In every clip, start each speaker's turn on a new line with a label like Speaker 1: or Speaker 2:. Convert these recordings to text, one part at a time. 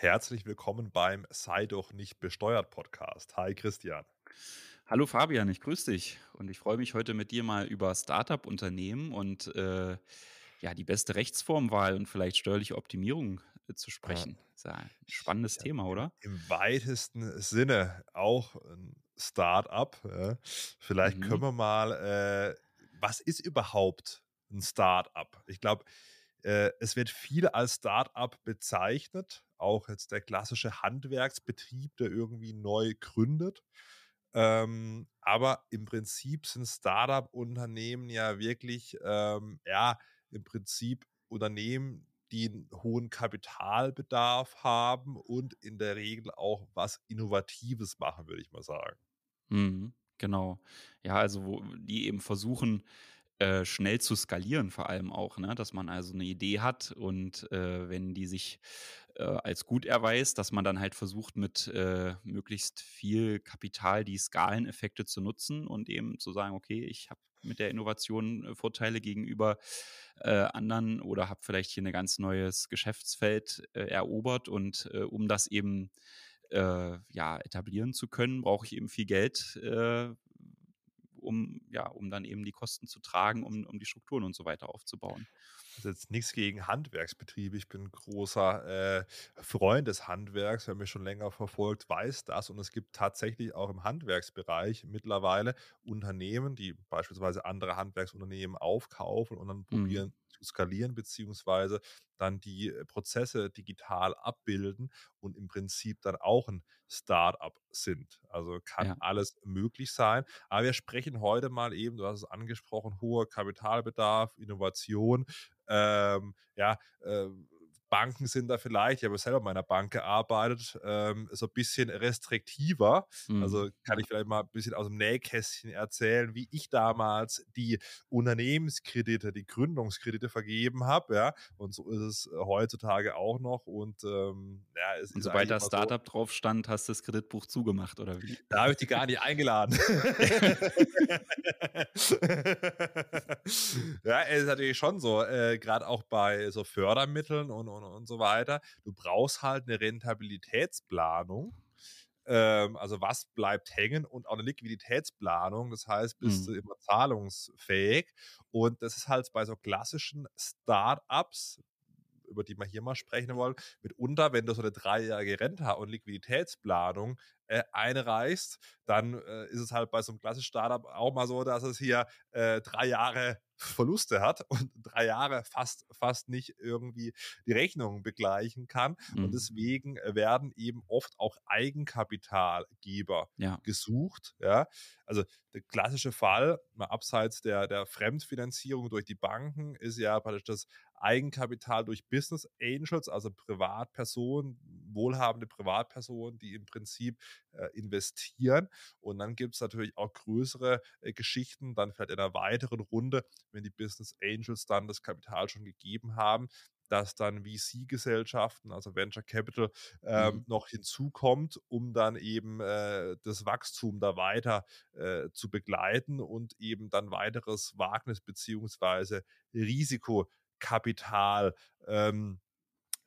Speaker 1: Herzlich willkommen beim Sei doch nicht besteuert Podcast. Hi Christian.
Speaker 2: Hallo Fabian, ich grüße dich und ich freue mich heute mit dir mal über Startup-Unternehmen und äh, ja, die beste Rechtsformwahl und vielleicht steuerliche Optimierung äh, zu sprechen. Ist ja ein spannendes
Speaker 1: ja,
Speaker 2: Thema, oder?
Speaker 1: im weitesten Sinne auch ein Start-up. Ja. Vielleicht
Speaker 2: Mhm.
Speaker 1: können wir mal, äh, was ist überhaupt ein Start-up? Ich glaube, äh, es wird viel als Start-up bezeichnet, auch jetzt der klassische Handwerksbetrieb, der irgendwie neu gründet. Ähm, aber im Prinzip sind Startup-Unternehmen ja wirklich, ähm, ja, im Prinzip Unternehmen, die einen hohen Kapitalbedarf haben und in der Regel auch was Innovatives machen, würde ich mal sagen.
Speaker 2: Mhm. Genau. Ja, also die eben versuchen, äh, schnell zu skalieren, vor allem auch, ne? Dass man also eine Idee hat und äh, wenn die sich äh, als gut erweist, dass man dann halt versucht, mit äh, möglichst viel Kapital die Skaleneffekte zu nutzen und eben zu sagen, okay, ich habe mit der Innovation äh, Vorteile gegenüber äh, anderen oder habe vielleicht hier ein ganz neues Geschäftsfeld äh, erobert und äh, um das eben äh, ja, etablieren zu können, brauche ich eben viel Geld, äh, um, ja, um dann eben die Kosten zu tragen, um, um die Strukturen und so weiter aufzubauen.
Speaker 1: Also jetzt nichts gegen Handwerksbetriebe. Ich bin großer äh, Freund des Handwerks. Wer mich schon länger verfolgt, weiß das. Und es gibt tatsächlich auch im Handwerksbereich mittlerweile Unternehmen, die beispielsweise andere Handwerksunternehmen aufkaufen und dann
Speaker 2: Mhm.
Speaker 1: probieren zu skalieren, beziehungsweise dann die äh, Prozesse digital abbilden und im Prinzip dann auch ein Start-up sind. Also kann
Speaker 2: Ja.
Speaker 1: alles möglich sein. Aber wir sprechen heute mal eben, du hast es angesprochen, hoher Kapitalbedarf, Innovation. Ähm, ja, äh, Banken sind da vielleicht, ich habe selber in meiner Bank gearbeitet, ähm, so ein bisschen restriktiver.
Speaker 2: Mhm.
Speaker 1: Also kann ich vielleicht mal ein bisschen aus dem Nähkästchen erzählen, wie ich damals die Unternehmenskredite, die Gründungskredite vergeben habe. Ja, und so ist es heutzutage auch noch. Und ähm, ja, es
Speaker 2: Und sobald
Speaker 1: eigentlich
Speaker 2: da
Speaker 1: immer so,
Speaker 2: Startup drauf stand, hast du das Kreditbuch zugemacht, oder wie?
Speaker 1: da habe ich die gar nicht eingeladen. ja, es ist natürlich schon so, äh, gerade auch bei so Fördermitteln und, und, und so weiter. Du brauchst halt eine Rentabilitätsplanung. Ähm, also was bleibt hängen und auch eine Liquiditätsplanung. Das heißt, bist
Speaker 2: Mhm.
Speaker 1: du immer zahlungsfähig. Und das ist halt bei so klassischen Start-ups, über die wir hier mal sprechen wollen, mitunter, wenn du so eine dreijährige Renta- und Liquiditätsplanung äh, einreichst, dann äh, ist es halt bei so einem klassischen Startup auch mal so, dass es hier äh, drei Jahre Verluste hat und drei Jahre fast, fast nicht irgendwie die Rechnung begleichen kann. Und
Speaker 2: Mhm.
Speaker 1: deswegen werden eben oft auch Eigenkapitalgeber
Speaker 2: Ja.
Speaker 1: gesucht. Ja, also der klassische Fall, mal abseits der, der Fremdfinanzierung durch die Banken, ist ja praktisch das Eigenkapital durch Business Angels, also Privatpersonen, wohlhabende Privatpersonen, die im Prinzip äh, investieren. Und dann gibt es natürlich auch größere äh, Geschichten, dann vielleicht in einer weiteren Runde, wenn die Business Angels dann das Kapital schon gegeben haben, dass dann VC-Gesellschaften, also Venture Capital, ähm,
Speaker 2: Mhm.
Speaker 1: noch hinzukommt, um dann eben äh, das Wachstum da weiter äh, zu begleiten und eben dann weiteres Wagnis beziehungsweise Risikokapital ähm,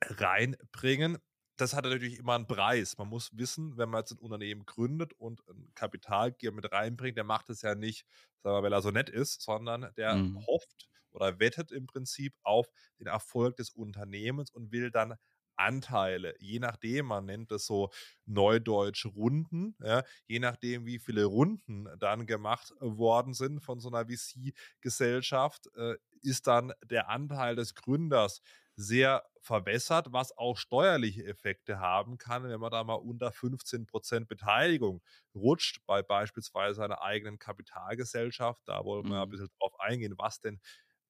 Speaker 1: reinbringen. Das hat natürlich immer einen Preis. Man muss wissen, wenn man jetzt ein Unternehmen gründet und ein Kapitalgeber mit reinbringt, der macht es ja nicht, sagen wir, weil er so nett ist, sondern der
Speaker 2: Mhm.
Speaker 1: hofft oder wettet im Prinzip auf den Erfolg des Unternehmens und will dann Anteile, je nachdem, man nennt das so neudeutsch Runden, ja, je nachdem, wie viele Runden dann gemacht worden sind von so einer VC-Gesellschaft, äh, ist dann der Anteil des Gründers sehr verwässert, was auch steuerliche Effekte haben kann, wenn man da mal unter 15% Beteiligung rutscht bei beispielsweise einer eigenen Kapitalgesellschaft. Da wollen wir ein
Speaker 2: Mhm.
Speaker 1: bisschen drauf eingehen, was denn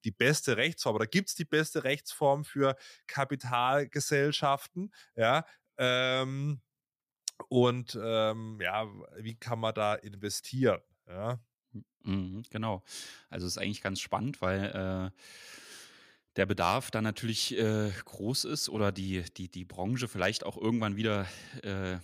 Speaker 1: die beste Rechtsform oder gibt es die beste Rechtsform für Kapitalgesellschaften? Ja, ähm, und ähm, ja, wie kann man da investieren? Ja,
Speaker 2: Mhm, genau. Also ist eigentlich ganz spannend, weil äh, der Bedarf dann natürlich äh, groß ist oder die, die, die Branche vielleicht auch irgendwann wieder äh,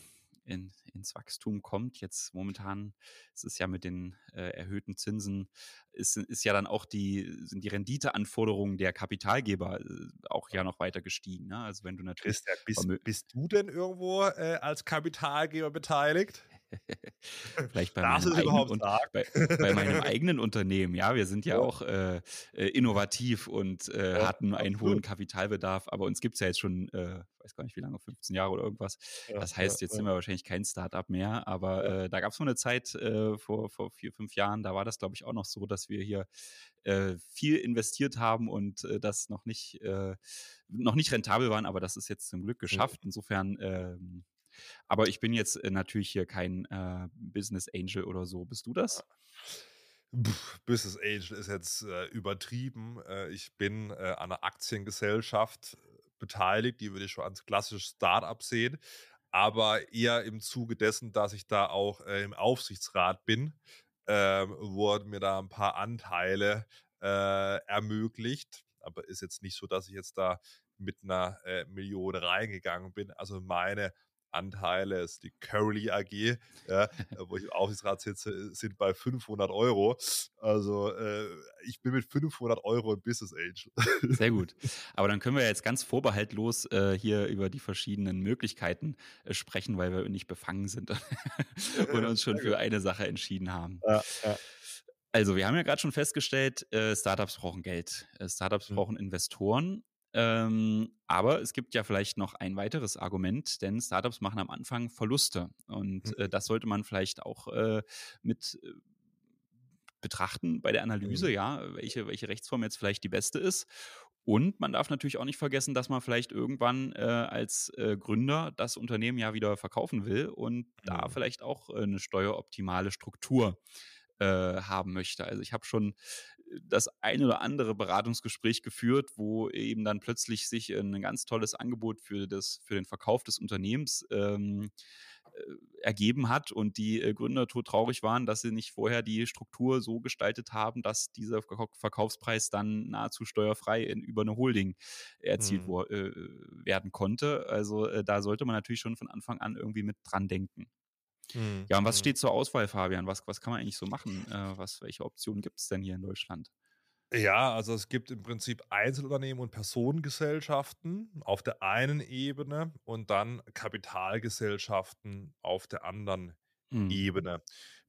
Speaker 2: in, ins Wachstum kommt. Jetzt momentan ist es ja mit den äh, erhöhten Zinsen, ist, ist ja dann auch die, sind die Renditeanforderungen der Kapitalgeber äh, auch ja noch weiter gestiegen. Ne? Also wenn du natürlich.
Speaker 1: Christian, bist, bist du denn irgendwo äh, als Kapitalgeber beteiligt?
Speaker 2: Vielleicht bei meinem, eigenen, bei, bei meinem, eigenen, Unternehmen. Ja, wir sind ja, ja. auch äh, äh, innovativ und äh, ja, hatten einen absolut. hohen Kapitalbedarf, aber uns gibt es ja jetzt schon, äh, weiß gar nicht wie lange, 15 Jahre oder irgendwas. Ja, das heißt, jetzt sind wir wahrscheinlich kein Startup mehr, aber äh, da gab es mal eine Zeit äh, vor, vor vier, fünf Jahren, da war das, glaube ich, auch noch so, dass wir hier viel investiert haben und das noch nicht, noch nicht rentabel waren, aber das ist jetzt zum Glück geschafft. Insofern ähm, aber ich bin jetzt äh, natürlich hier kein äh, Business Angel oder so. Bist du das?
Speaker 1: Pff, Business Angel ist jetzt äh, übertrieben. Äh, ich bin äh, an einer Aktiengesellschaft beteiligt, die würde ich schon als klassisches Startup sehen, aber eher im Zuge dessen, dass ich da auch äh, im Aufsichtsrat bin, ähm, wurden mir da ein paar Anteile ermöglicht. Aber ist jetzt nicht so, dass ich jetzt da mit einer Million reingegangen bin. Also meine Anteile, ist die Curly AG, ja, wo ich im Aufsichtsrat sitze, sind bei 500 Euro. Also äh, ich bin mit 500 Euro ein Business Angel.
Speaker 2: Sehr gut. Aber dann können wir jetzt ganz vorbehaltlos äh, hier über die verschiedenen Möglichkeiten äh, sprechen, weil wir nicht befangen sind und uns schon für eine Sache entschieden haben. Ja, ja. Also, wir haben ja gerade schon festgestellt, äh, Startups brauchen Geld. Äh, Startups mhm. brauchen Investoren ähm, aber es gibt ja vielleicht noch ein weiteres Argument, denn Startups machen am Anfang Verluste. Und mhm. äh, das sollte man vielleicht auch äh, mit äh, betrachten bei der Analyse, mhm. ja, welche, welche Rechtsform jetzt vielleicht die beste ist. Und man darf natürlich auch nicht vergessen, dass man vielleicht irgendwann äh, als äh, Gründer das Unternehmen ja wieder verkaufen will und mhm. da vielleicht auch äh, eine steueroptimale Struktur äh, haben möchte. Also ich habe schon das ein oder andere Beratungsgespräch geführt, wo eben dann plötzlich sich ein ganz tolles Angebot für, das, für den Verkauf des Unternehmens ähm, äh, ergeben hat und die äh, Gründer traurig waren, dass sie nicht vorher die Struktur so gestaltet haben, dass dieser Verkaufspreis dann nahezu steuerfrei in, über eine Holding erzielt hm. äh, werden konnte. Also äh, da sollte man natürlich schon von Anfang an irgendwie mit dran denken. Mhm. Ja, und was mhm. steht zur Auswahl, Fabian? Was, was kann man eigentlich so machen? Äh, was, welche Optionen gibt es denn hier in Deutschland?
Speaker 1: Ja, also es gibt im Prinzip Einzelunternehmen und Personengesellschaften auf der einen Ebene und dann Kapitalgesellschaften auf der anderen mhm. Ebene.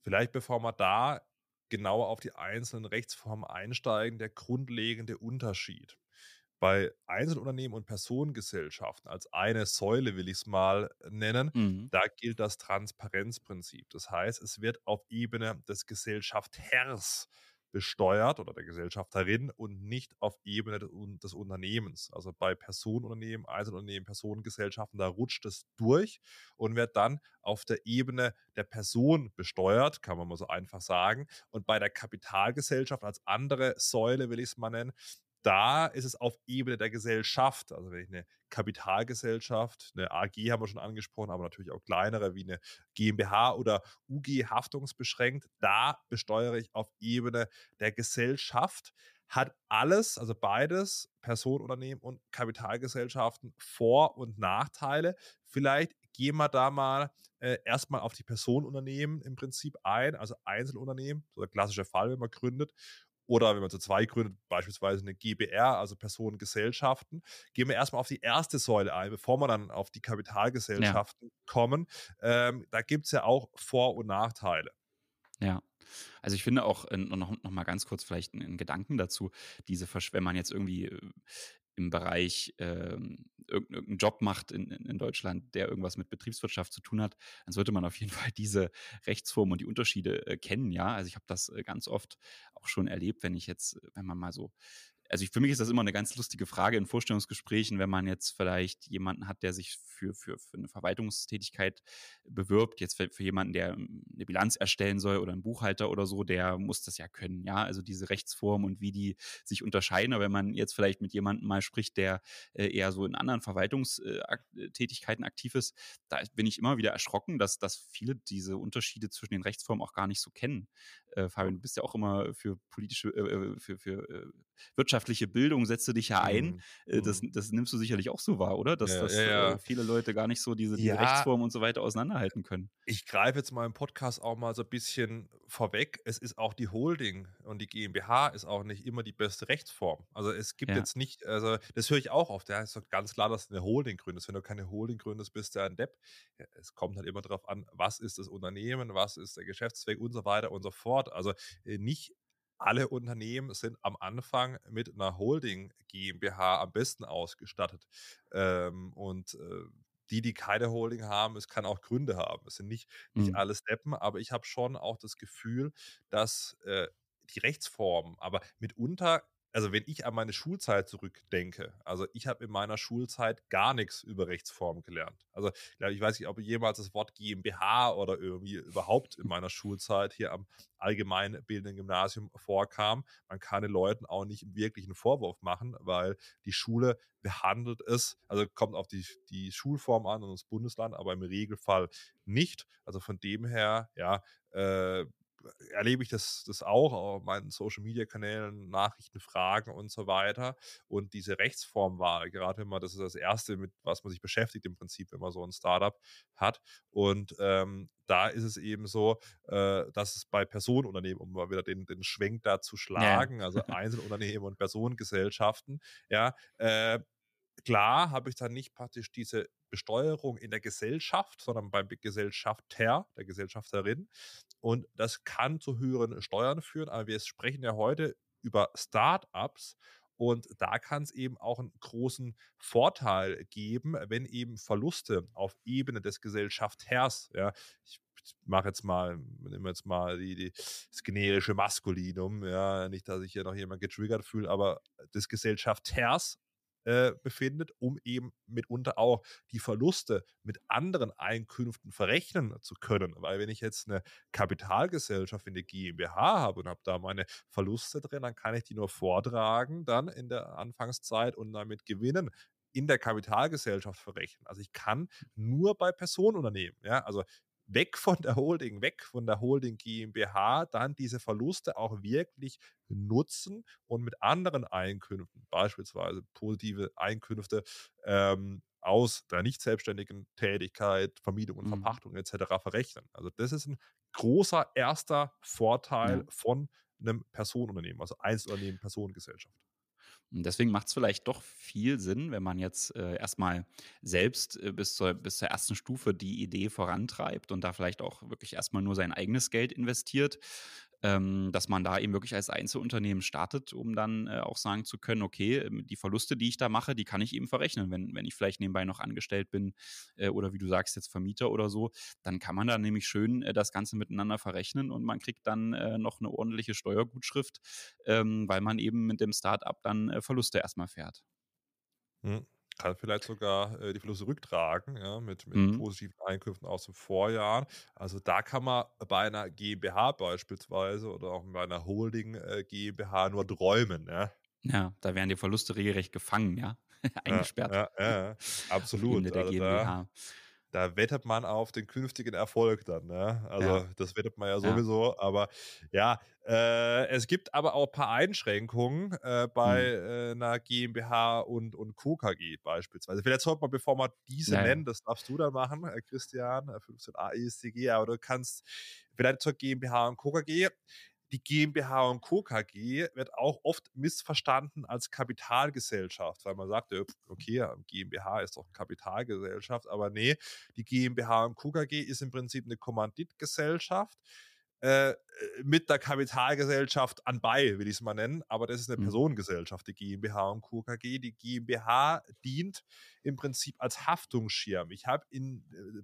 Speaker 1: Vielleicht bevor wir da genauer auf die einzelnen Rechtsformen einsteigen, der grundlegende Unterschied. Bei Einzelunternehmen und Personengesellschaften als eine Säule will ich es mal nennen, mhm. da gilt das Transparenzprinzip. Das heißt, es wird auf Ebene des Gesellschafters besteuert oder der Gesellschafterin und nicht auf Ebene des Unternehmens. Also bei Personenunternehmen, Einzelunternehmen, Personengesellschaften, da rutscht es durch und wird dann auf der Ebene der Person besteuert, kann man mal so einfach sagen. Und bei der Kapitalgesellschaft als andere Säule, will ich es mal nennen, da ist es auf Ebene der Gesellschaft. Also wenn ich eine Kapitalgesellschaft, eine AG haben wir schon angesprochen, aber natürlich auch kleinere wie eine GmbH oder UG haftungsbeschränkt, da besteuere ich auf Ebene der Gesellschaft. Hat alles, also beides, Personenunternehmen und Kapitalgesellschaften, Vor- und Nachteile. Vielleicht gehen wir da mal äh, erstmal auf die Personenunternehmen im Prinzip ein, also Einzelunternehmen, so der klassische Fall, wenn man gründet. Oder wenn man zu zwei gründet, beispielsweise eine GBR, also Personengesellschaften, gehen wir erstmal auf die erste Säule ein, bevor wir dann auf die Kapitalgesellschaften ja. kommen. Ähm, da gibt es ja auch Vor- und Nachteile.
Speaker 2: Ja. Also ich finde auch, äh, noch, noch mal ganz kurz vielleicht einen Gedanken dazu, diese, wenn man jetzt irgendwie äh, im Bereich ähm, irgendeinen Job macht in, in, Deutschland, der irgendwas mit Betriebswirtschaft zu tun hat, dann sollte man auf jeden Fall diese Rechtsformen und die Unterschiede äh, kennen. Ja, also ich habe das äh, ganz oft auch schon erlebt, wenn ich jetzt, wenn man mal so also ich, für mich ist das immer eine ganz lustige Frage in Vorstellungsgesprächen, wenn man jetzt vielleicht jemanden hat, der sich für, für, für eine Verwaltungstätigkeit bewirbt, jetzt für, für jemanden, der ähm, eine Bilanz erstellen soll oder ein Buchhalter oder so, der muss das ja können, ja, also diese Rechtsform und wie die sich unterscheiden. Aber wenn man jetzt vielleicht mit jemandem mal spricht, der äh, eher so in anderen Verwaltungstätigkeiten aktiv ist, da bin ich immer wieder erschrocken, dass, dass viele diese Unterschiede zwischen den Rechtsformen auch gar nicht so kennen. Äh, Fabian, du bist ja auch immer für politische, äh, äh für, für wirtschaftliche Bildung setzt du dich ja ein. Mhm. Das, das nimmst du sicherlich auch so wahr, oder? Dass, ja, dass ja, ja. Äh, viele Leute gar nicht so diese die Rechtsform und so weiter auseinanderhalten können.
Speaker 1: Ich greife jetzt mal im Podcast auch mal so ein bisschen vorweg. Es ist auch die Holding und die GmbH ist auch nicht immer die beste Rechtsform. Also es gibt jetzt nicht, also das höre ich auch oft. Ja, es ist doch ganz klar, dass du eine Holding gründest. Wenn du keine Holding gründest, bist du ein Depp. es kommt halt immer darauf an, was ist das Unternehmen, was ist der Geschäftszweck und so weiter und so fort. Also äh, nicht alle Unternehmen sind am Anfang mit einer Holding GmbH am besten ausgestattet. Ähm, und äh, die, die keine Holding haben, es kann auch Gründe haben. Es sind nicht, nicht mhm. alles Deppen, aber ich habe schon auch das Gefühl, dass äh, die Rechtsformen, aber mitunter also wenn ich an meine Schulzeit zurückdenke, also ich habe in meiner Schulzeit gar nichts über Rechtsform gelernt. Also ich weiß nicht, ob jemals das Wort GmbH oder irgendwie überhaupt in meiner Schulzeit hier am allgemeinbildenden Gymnasium vorkam. Man kann den Leuten auch nicht wirklich einen Vorwurf machen, weil die Schule behandelt es, also kommt auf die, die Schulform an und das Bundesland, aber im Regelfall nicht. Also von dem her, ja, äh, erlebe ich das, das auch auf meinen Social Media Kanälen, Nachrichten, Fragen und so weiter. Und diese Rechtsformwahl, gerade man, das ist das Erste, mit was man sich beschäftigt im Prinzip, wenn man so ein Startup hat. Und ähm, da ist es eben so, äh, dass es bei Personenunternehmen, um mal wieder den, den Schwenk da zu schlagen, ja. also Einzelunternehmen und Personengesellschaften, ja, äh, klar habe ich dann nicht praktisch diese Besteuerung in der Gesellschaft, sondern beim Gesellschafter, der Gesellschafterin. Und das kann zu höheren Steuern führen. Aber wir sprechen ja heute über Startups und da kann es eben auch einen großen Vorteil geben, wenn eben Verluste auf Ebene des Gesellschafters, ja, ich mache jetzt mal, nehme jetzt mal die, die, das generische Maskulinum, ja, nicht, dass ich hier noch jemand getriggert fühle, aber des Gesellschafters äh, befindet, um eben mitunter auch die Verluste mit anderen Einkünften verrechnen zu können. Weil wenn ich jetzt eine Kapitalgesellschaft in der GmbH habe und habe da meine Verluste drin, dann kann ich die nur vortragen dann in der Anfangszeit und damit Gewinnen in der Kapitalgesellschaft verrechnen. Also ich kann nur bei Personenunternehmen, ja, also weg von der Holding, weg von der Holding GmbH, dann diese Verluste auch wirklich nutzen und mit anderen Einkünften, beispielsweise positive Einkünfte ähm, aus der nicht selbstständigen Tätigkeit, Vermietung und mhm. Verpachtung etc. verrechnen. Also das ist ein großer erster Vorteil ja. von einem Personenunternehmen, also Einzelunternehmen, Personengesellschaft.
Speaker 2: Und deswegen macht es vielleicht doch viel Sinn, wenn man jetzt äh, erstmal selbst äh, bis, zur, bis zur ersten Stufe die Idee vorantreibt und da vielleicht auch wirklich erstmal nur sein eigenes Geld investiert, ähm, dass man da eben wirklich als Einzelunternehmen startet, um dann äh, auch sagen zu können, okay, ähm, die Verluste, die ich da mache, die kann ich eben verrechnen. Wenn, wenn ich vielleicht nebenbei noch angestellt bin äh, oder wie du sagst, jetzt Vermieter oder so, dann kann man da nämlich schön äh, das Ganze miteinander verrechnen und man kriegt dann äh, noch eine ordentliche Steuergutschrift, ähm, weil man eben mit dem Start-up dann äh, Verluste erstmal fährt.
Speaker 1: Hm kann vielleicht sogar äh, die Verluste rücktragen, ja, mit, mit mhm. positiven Einkünften aus dem Vorjahr. Also da kann man bei einer GmbH beispielsweise oder auch bei einer Holding äh, GmbH nur träumen, ja.
Speaker 2: Ja, da werden die Verluste regelrecht gefangen, ja. Eingesperrt.
Speaker 1: Ja, ja, ja absolut.
Speaker 2: der also GmbH. Da,
Speaker 1: da wettet man auf den künftigen Erfolg dann. Ne? Also ja. das wettet man ja sowieso. Ja. Aber ja, äh, es gibt aber auch ein paar Einschränkungen äh, bei hm. äh, einer GmbH und, und Co. KG beispielsweise. Vielleicht sollte man, bevor man diese ja, nennen, das darfst du dann machen, äh, Christian, 15a äh, ESCG, aber du kannst vielleicht zur GmbH und Co. Die GmbH und Co. KG wird auch oft missverstanden als Kapitalgesellschaft, weil man sagt, okay, GmbH ist doch Kapitalgesellschaft, aber nee, die GmbH und Co. KG ist im Prinzip eine Kommanditgesellschaft äh, mit der Kapitalgesellschaft anbei, will ich es mal nennen, aber das ist eine mhm. Personengesellschaft, die GmbH und Co. KG. Die GmbH dient im Prinzip als Haftungsschirm. Ich habe in äh,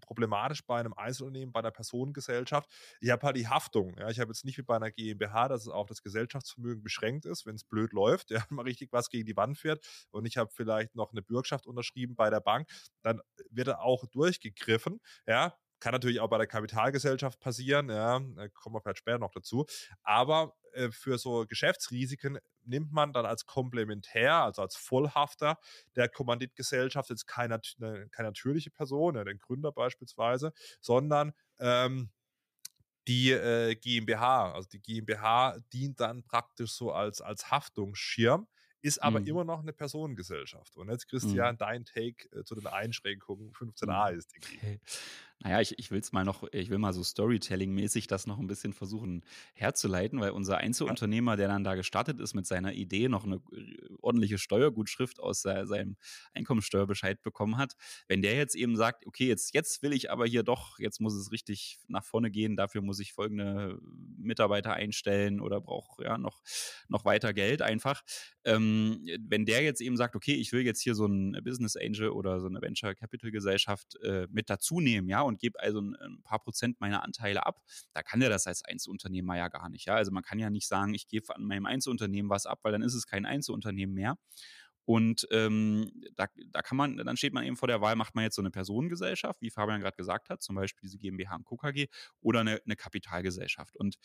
Speaker 1: problematisch bei einem Einzelunternehmen, bei einer Personengesellschaft. Ich habe halt die Haftung. Ja. Ich habe jetzt nicht wie bei einer GmbH, dass es auf das Gesellschaftsvermögen beschränkt ist, wenn es blöd läuft, ja, mal richtig was gegen die Wand fährt und ich habe vielleicht noch eine Bürgschaft unterschrieben bei der Bank, dann wird er auch durchgegriffen. Ja, kann natürlich auch bei der Kapitalgesellschaft passieren, ja, kommen wir vielleicht später noch dazu. Aber äh, für so Geschäftsrisiken nimmt man dann als Komplementär, also als Vollhafter der Kommanditgesellschaft jetzt keine, keine natürliche Person, ja, den Gründer beispielsweise, sondern ähm, die äh, GmbH. Also die GmbH dient dann praktisch so als, als Haftungsschirm, ist aber
Speaker 2: Mhm.
Speaker 1: immer noch eine Personengesellschaft. Und jetzt,
Speaker 2: Mhm.
Speaker 1: Christian, dein Take äh, zu den Einschränkungen 15a
Speaker 2: Mhm.
Speaker 1: ist die.
Speaker 2: Naja, ich, ich will es mal noch, ich will mal so Storytelling-mäßig das noch ein bisschen versuchen herzuleiten, weil unser Einzelunternehmer, der dann da gestartet ist mit seiner Idee, noch eine äh, ordentliche Steuergutschrift aus se- seinem Einkommensteuerbescheid bekommen hat. Wenn der jetzt eben sagt, okay, jetzt, jetzt will ich aber hier doch, jetzt muss es richtig nach vorne gehen, dafür muss ich folgende Mitarbeiter einstellen oder brauche ja noch, noch weiter Geld einfach. Ähm, wenn der jetzt eben sagt, okay, ich will jetzt hier so ein Business Angel oder so eine Venture Capital Gesellschaft äh, mit dazu nehmen, ja, und gebe also ein, ein, paar Prozent meiner Anteile ab, da kann der das als Einzelunternehmer ja gar nicht, ja. Also man kann ja nicht sagen, ich gebe an meinem Einzelunternehmen was ab, weil dann ist es kein Einzelunternehmen mehr. Und ähm, da, da kann man, dann steht man eben vor der Wahl, macht man jetzt so eine Personengesellschaft, wie Fabian gerade gesagt hat, zum Beispiel diese GmbH und Co. KG, oder eine, eine Kapitalgesellschaft. Und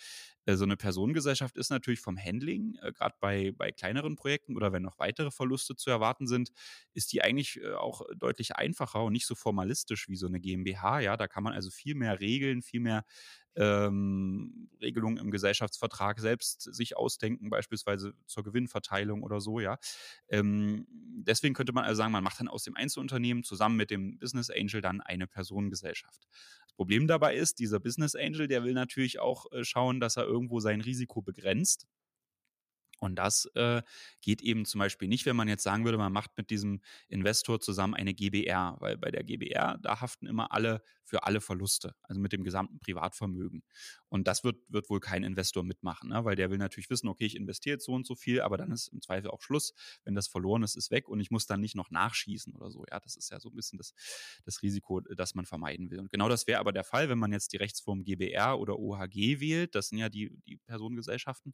Speaker 2: äh, so eine Personengesellschaft ist natürlich vom Handling, äh, gerade bei, bei kleineren Projekten oder wenn noch weitere Verluste zu erwarten sind, ist die eigentlich äh, auch deutlich einfacher und nicht so formalistisch wie so eine GmbH. Ja, da kann man also viel mehr regeln, viel mehr ähm, Regelungen im Gesellschaftsvertrag selbst sich ausdenken, beispielsweise zur Gewinnverteilung oder so, ja. Ähm, deswegen könnte man also sagen, man macht dann aus dem Einzelunternehmen zusammen mit dem Business Angel dann eine Personengesellschaft. Das Problem dabei ist, dieser Business Angel, der will natürlich auch äh, schauen, dass er irgendwo sein Risiko begrenzt. Und das äh, geht eben zum Beispiel nicht, wenn man jetzt sagen würde, man macht mit diesem Investor zusammen eine GBR, weil bei der GBR, da haften immer alle für alle Verluste, also mit dem gesamten Privatvermögen. Und das wird, wird wohl kein Investor mitmachen, ne? weil der will natürlich wissen, okay, ich investiere jetzt so und so viel, aber dann ist im Zweifel auch Schluss. Wenn das verloren ist, ist weg und ich muss dann nicht noch nachschießen oder so. Ja, das ist ja so ein bisschen das, das Risiko, das man vermeiden will. Und genau das wäre aber der Fall, wenn man jetzt die Rechtsform GBR oder OHG wählt. Das sind ja die, die Personengesellschaften.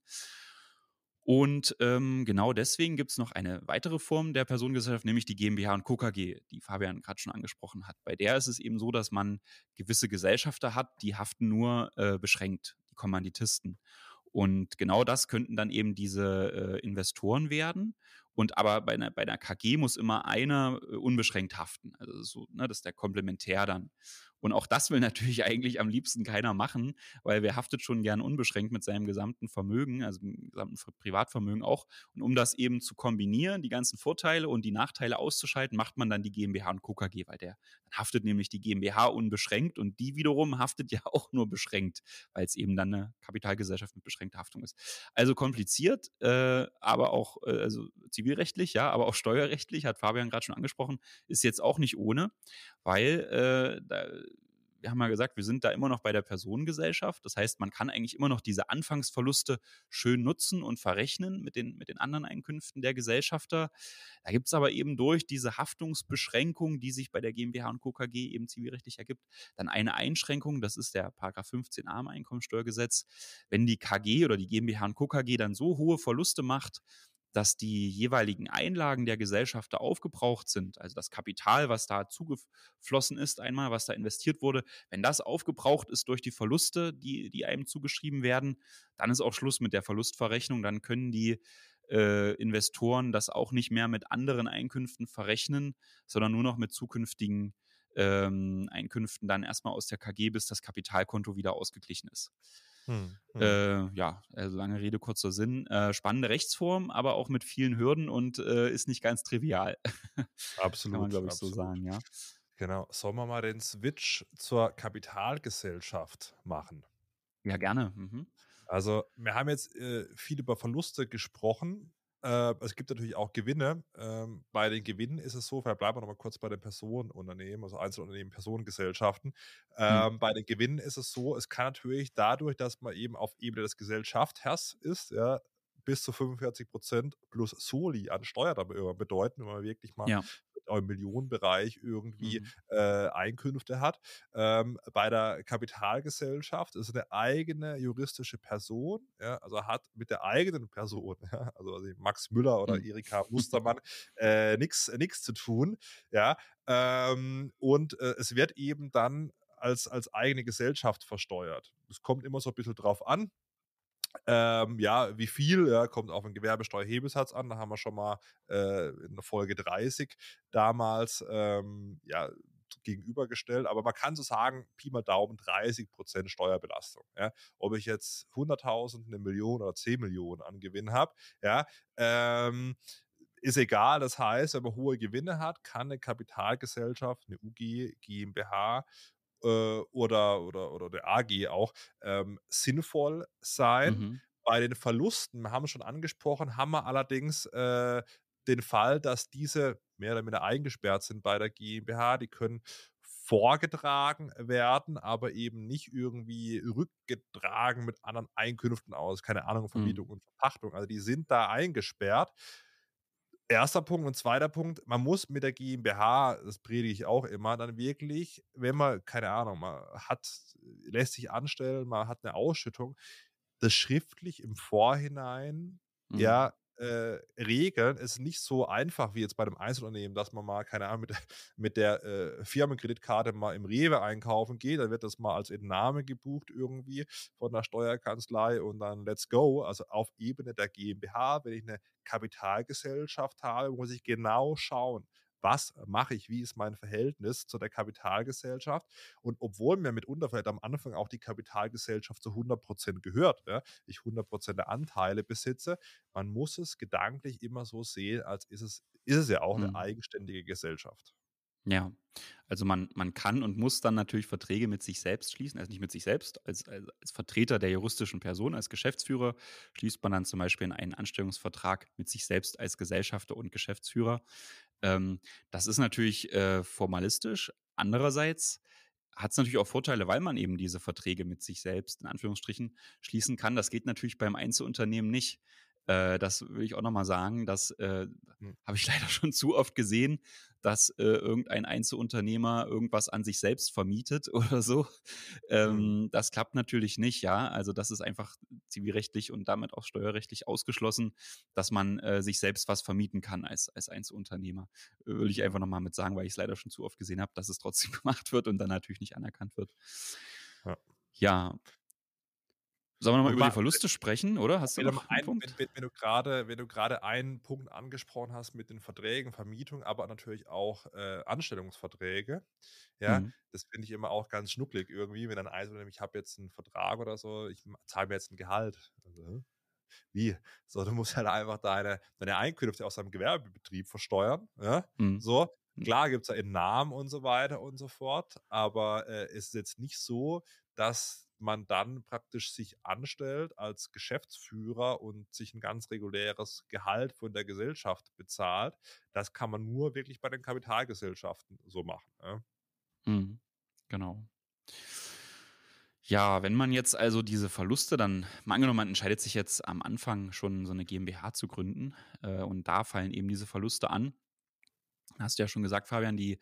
Speaker 2: Und ähm, genau deswegen gibt es noch eine weitere Form der Personengesellschaft, nämlich die GmbH und Co. KG, die Fabian gerade schon angesprochen hat. Bei der ist es eben so, dass man gewisse Gesellschafter hat, die haften nur äh, beschränkt, die Kommanditisten. Und genau das könnten dann eben diese äh, Investoren werden. Und aber bei einer, bei einer KG muss immer einer äh, unbeschränkt haften. Also so, ne, das ist der Komplementär dann. Und auch das will natürlich eigentlich am liebsten keiner machen, weil wer haftet schon gern unbeschränkt mit seinem gesamten Vermögen, also dem gesamten Privatvermögen auch. Und um das eben zu kombinieren, die ganzen Vorteile und die Nachteile auszuschalten, macht man dann die GmbH und Co. KG, weil der dann haftet nämlich die GmbH unbeschränkt und die wiederum haftet ja auch nur beschränkt, weil es eben dann eine Kapitalgesellschaft mit beschränkter Haftung ist. Also kompliziert, äh, aber auch äh, also zivilrechtlich, ja, aber auch steuerrechtlich, hat Fabian gerade schon angesprochen, ist jetzt auch nicht ohne, weil äh, da, wir haben ja gesagt, wir sind da immer noch bei der Personengesellschaft. Das heißt, man kann eigentlich immer noch diese Anfangsverluste schön nutzen und verrechnen mit den, mit den anderen Einkünften der Gesellschafter. Da gibt es aber eben durch diese Haftungsbeschränkung, die sich bei der GmbH und Co. KG eben zivilrechtlich ergibt, dann eine Einschränkung. Das ist der Paragraph 15a im Einkommensteuergesetz. Wenn die KG oder die GmbH und Co. KG dann so hohe Verluste macht, dass die jeweiligen Einlagen der Gesellschafter aufgebraucht sind, also das Kapital, was da zugeflossen ist, einmal, was da investiert wurde, wenn das aufgebraucht ist durch die Verluste, die, die einem zugeschrieben werden, dann ist auch Schluss mit der Verlustverrechnung. Dann können die äh, Investoren das auch nicht mehr mit anderen Einkünften verrechnen, sondern nur noch mit zukünftigen ähm, Einkünften dann erstmal aus der KG, bis das Kapitalkonto wieder ausgeglichen ist. Hm, hm. Äh, ja, also lange Rede, kurzer Sinn. Äh, spannende Rechtsform, aber auch mit vielen Hürden und äh, ist nicht ganz trivial.
Speaker 1: Absolut.
Speaker 2: Kann man, glaube ich,
Speaker 1: absolut.
Speaker 2: so sagen, ja.
Speaker 1: Genau. Sollen wir mal den Switch zur Kapitalgesellschaft machen?
Speaker 2: Ja, gerne. Mhm.
Speaker 1: Also, wir haben jetzt äh, viel über Verluste gesprochen. Äh, es gibt natürlich auch Gewinne. Ähm, bei den Gewinnen ist es so, vielleicht bleiben wir nochmal kurz bei den Personenunternehmen, also Einzelunternehmen, Personengesellschaften. Ähm, mhm. Bei den Gewinnen ist es so, es kann natürlich dadurch, dass man eben auf Ebene des Gesellschafters ist, ja, bis zu 45 Prozent plus Soli an Steuer bedeuten, wenn man wirklich mal
Speaker 2: ja.
Speaker 1: Im Millionenbereich irgendwie mhm. äh, Einkünfte hat. Ähm, bei der Kapitalgesellschaft ist eine eigene juristische Person, ja, also hat mit der eigenen Person, ja, also, also Max Müller oder mhm. Erika Mustermann, äh, nichts zu tun. Ja, ähm, und äh, es wird eben dann als, als eigene Gesellschaft versteuert. Es kommt immer so ein bisschen drauf an, ähm, ja, wie viel, ja, kommt auf den Gewerbesteuerhebesatz an. Da haben wir schon mal äh, in der Folge 30 damals ähm, ja, gegenübergestellt, aber man kann so sagen, Pi mal Daumen 30 Prozent Steuerbelastung. Ja? Ob ich jetzt 100.000, eine Million oder 10 Millionen an Gewinn habe, ja, ähm, ist egal. Das heißt, wenn man hohe Gewinne hat, kann eine Kapitalgesellschaft, eine UG, GmbH oder, oder, oder der AG auch ähm, sinnvoll sein.
Speaker 2: Mhm.
Speaker 1: Bei den Verlusten, wir haben es schon angesprochen, haben wir allerdings äh, den Fall, dass diese mehr oder weniger eingesperrt sind bei der GmbH. Die können vorgetragen werden, aber eben nicht irgendwie rückgetragen mit anderen Einkünften aus, keine Ahnung, mhm. Vermietung mhm. und Verpachtung. Also die sind da eingesperrt. Erster Punkt und zweiter Punkt, man muss mit der GmbH, das predige ich auch immer, dann wirklich, wenn man, keine Ahnung, man hat, lässt sich anstellen, man hat eine Ausschüttung, das schriftlich im Vorhinein mhm. ja äh, regeln. ist nicht so einfach wie jetzt bei einem Einzelunternehmen, dass man mal, keine Ahnung, mit, mit der äh, Firmenkreditkarte mal im Rewe einkaufen geht. Dann wird das mal als Entnahme gebucht irgendwie von der Steuerkanzlei und dann let's go. Also auf Ebene der GmbH, wenn ich eine Kapitalgesellschaft habe, muss ich genau schauen, was mache ich, wie ist mein Verhältnis zu der Kapitalgesellschaft. Und obwohl mir mitunter vielleicht am Anfang auch die Kapitalgesellschaft zu 100% gehört, ja, ich 100% der Anteile besitze, man muss es gedanklich immer so sehen, als ist es, ist es ja auch eine mhm. eigenständige Gesellschaft.
Speaker 2: Ja, also man, man kann und muss dann natürlich Verträge mit sich selbst schließen, also nicht mit sich selbst, als, als, als Vertreter der juristischen Person, als Geschäftsführer schließt man dann zum Beispiel einen Anstellungsvertrag mit sich selbst als Gesellschafter und Geschäftsführer. Ähm, das ist natürlich äh, formalistisch. Andererseits hat es natürlich auch Vorteile, weil man eben diese Verträge mit sich selbst in Anführungsstrichen schließen kann. Das geht natürlich beim Einzelunternehmen nicht. Äh, das will ich auch nochmal sagen. Das äh, hm. habe ich leider schon zu oft gesehen, dass äh, irgendein Einzelunternehmer irgendwas an sich selbst vermietet oder so. Ähm, mhm. Das klappt natürlich nicht, ja. Also das ist einfach zivilrechtlich und damit auch steuerrechtlich ausgeschlossen, dass man äh, sich selbst was vermieten kann als, als Einzelunternehmer. Äh, will ich einfach nochmal mit sagen, weil ich es leider schon zu oft gesehen habe, dass es trotzdem gemacht wird und dann natürlich nicht anerkannt wird. Ja. ja. Sollen wir nochmal über die Verluste sprechen, oder? Hast du noch einen, Punkt?
Speaker 1: Wenn, wenn, du gerade, wenn du gerade einen Punkt angesprochen hast mit den Verträgen, Vermietung, aber natürlich auch äh, Anstellungsverträge, ja, mhm. das finde ich immer auch ganz schnucklig irgendwie, wenn dann also, ich habe jetzt einen Vertrag oder so, ich zahle mir jetzt ein Gehalt. Also, wie? So, du musst halt einfach deine, deine Einkünfte aus deinem Gewerbebetrieb versteuern, ja, mhm. so. Mhm. Klar gibt es da Namen und so weiter und so fort, aber äh, es ist jetzt nicht so, dass man dann praktisch sich anstellt als Geschäftsführer und sich ein ganz reguläres Gehalt von der Gesellschaft bezahlt. Das kann man nur wirklich bei den Kapitalgesellschaften so machen. Ja?
Speaker 2: Mhm. Genau. Ja, wenn man jetzt also diese Verluste dann, mal angenommen, man entscheidet sich jetzt am Anfang schon so eine GmbH zu gründen äh, und da fallen eben diese Verluste an. Hast du ja schon gesagt, Fabian, die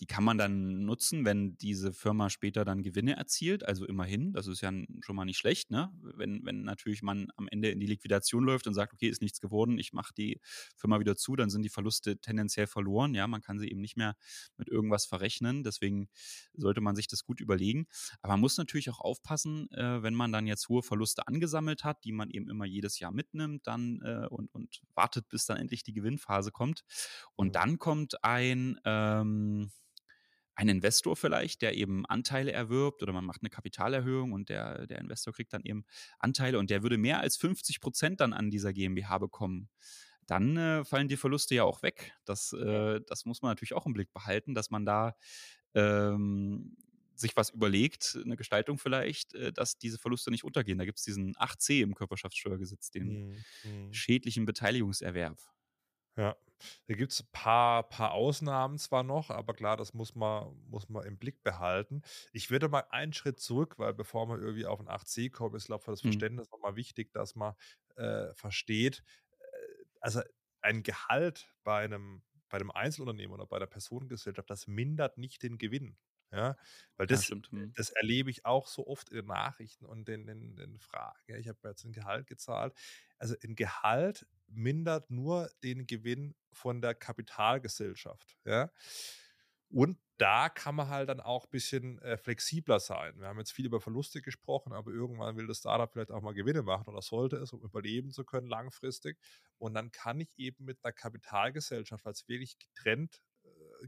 Speaker 2: die kann man dann nutzen, wenn diese Firma später dann Gewinne erzielt. Also immerhin, das ist ja schon mal nicht schlecht, ne? Wenn, wenn natürlich man am Ende in die Liquidation läuft und sagt, okay, ist nichts geworden, ich mache die Firma wieder zu, dann sind die Verluste tendenziell verloren. Ja, man kann sie eben nicht mehr mit irgendwas verrechnen. Deswegen sollte man sich das gut überlegen. Aber man muss natürlich auch aufpassen, äh, wenn man dann jetzt hohe Verluste angesammelt hat, die man eben immer jedes Jahr mitnimmt, dann äh, und, und wartet, bis dann endlich die Gewinnphase kommt. Und mhm. dann kommt ein ähm, ein Investor vielleicht, der eben Anteile erwirbt oder man macht eine Kapitalerhöhung und der, der Investor kriegt dann eben Anteile und der würde mehr als 50 Prozent dann an dieser GmbH bekommen. Dann äh, fallen die Verluste ja auch weg. Das, äh, das muss man natürlich auch im Blick behalten, dass man da ähm, sich was überlegt, eine Gestaltung vielleicht, äh, dass diese Verluste nicht untergehen. Da gibt es diesen 8c im Körperschaftssteuergesetz, den mhm. mhm. schädlichen Beteiligungserwerb.
Speaker 1: Ja, da gibt es ein paar, paar Ausnahmen zwar noch, aber klar, das muss man, muss man im Blick behalten. Ich würde mal einen Schritt zurück, weil bevor man irgendwie auf ein 8c kommt, ist, glaube ich, für das mhm. Verständnis nochmal wichtig, dass man äh, versteht, äh, also ein Gehalt bei einem, bei einem Einzelunternehmen oder bei der Personengesellschaft, das mindert nicht den Gewinn. Ja, weil das, ja, mhm. das erlebe ich auch so oft in den Nachrichten und in den Fragen. Ja, ich habe jetzt ein Gehalt gezahlt. Also ein Gehalt mindert nur den Gewinn von der Kapitalgesellschaft. Ja. Und da kann man halt dann auch ein bisschen äh, flexibler sein. Wir haben jetzt viel über Verluste gesprochen, aber irgendwann will das Startup vielleicht auch mal Gewinne machen oder sollte es, um überleben zu können langfristig. Und dann kann ich eben mit einer Kapitalgesellschaft als wirklich getrennt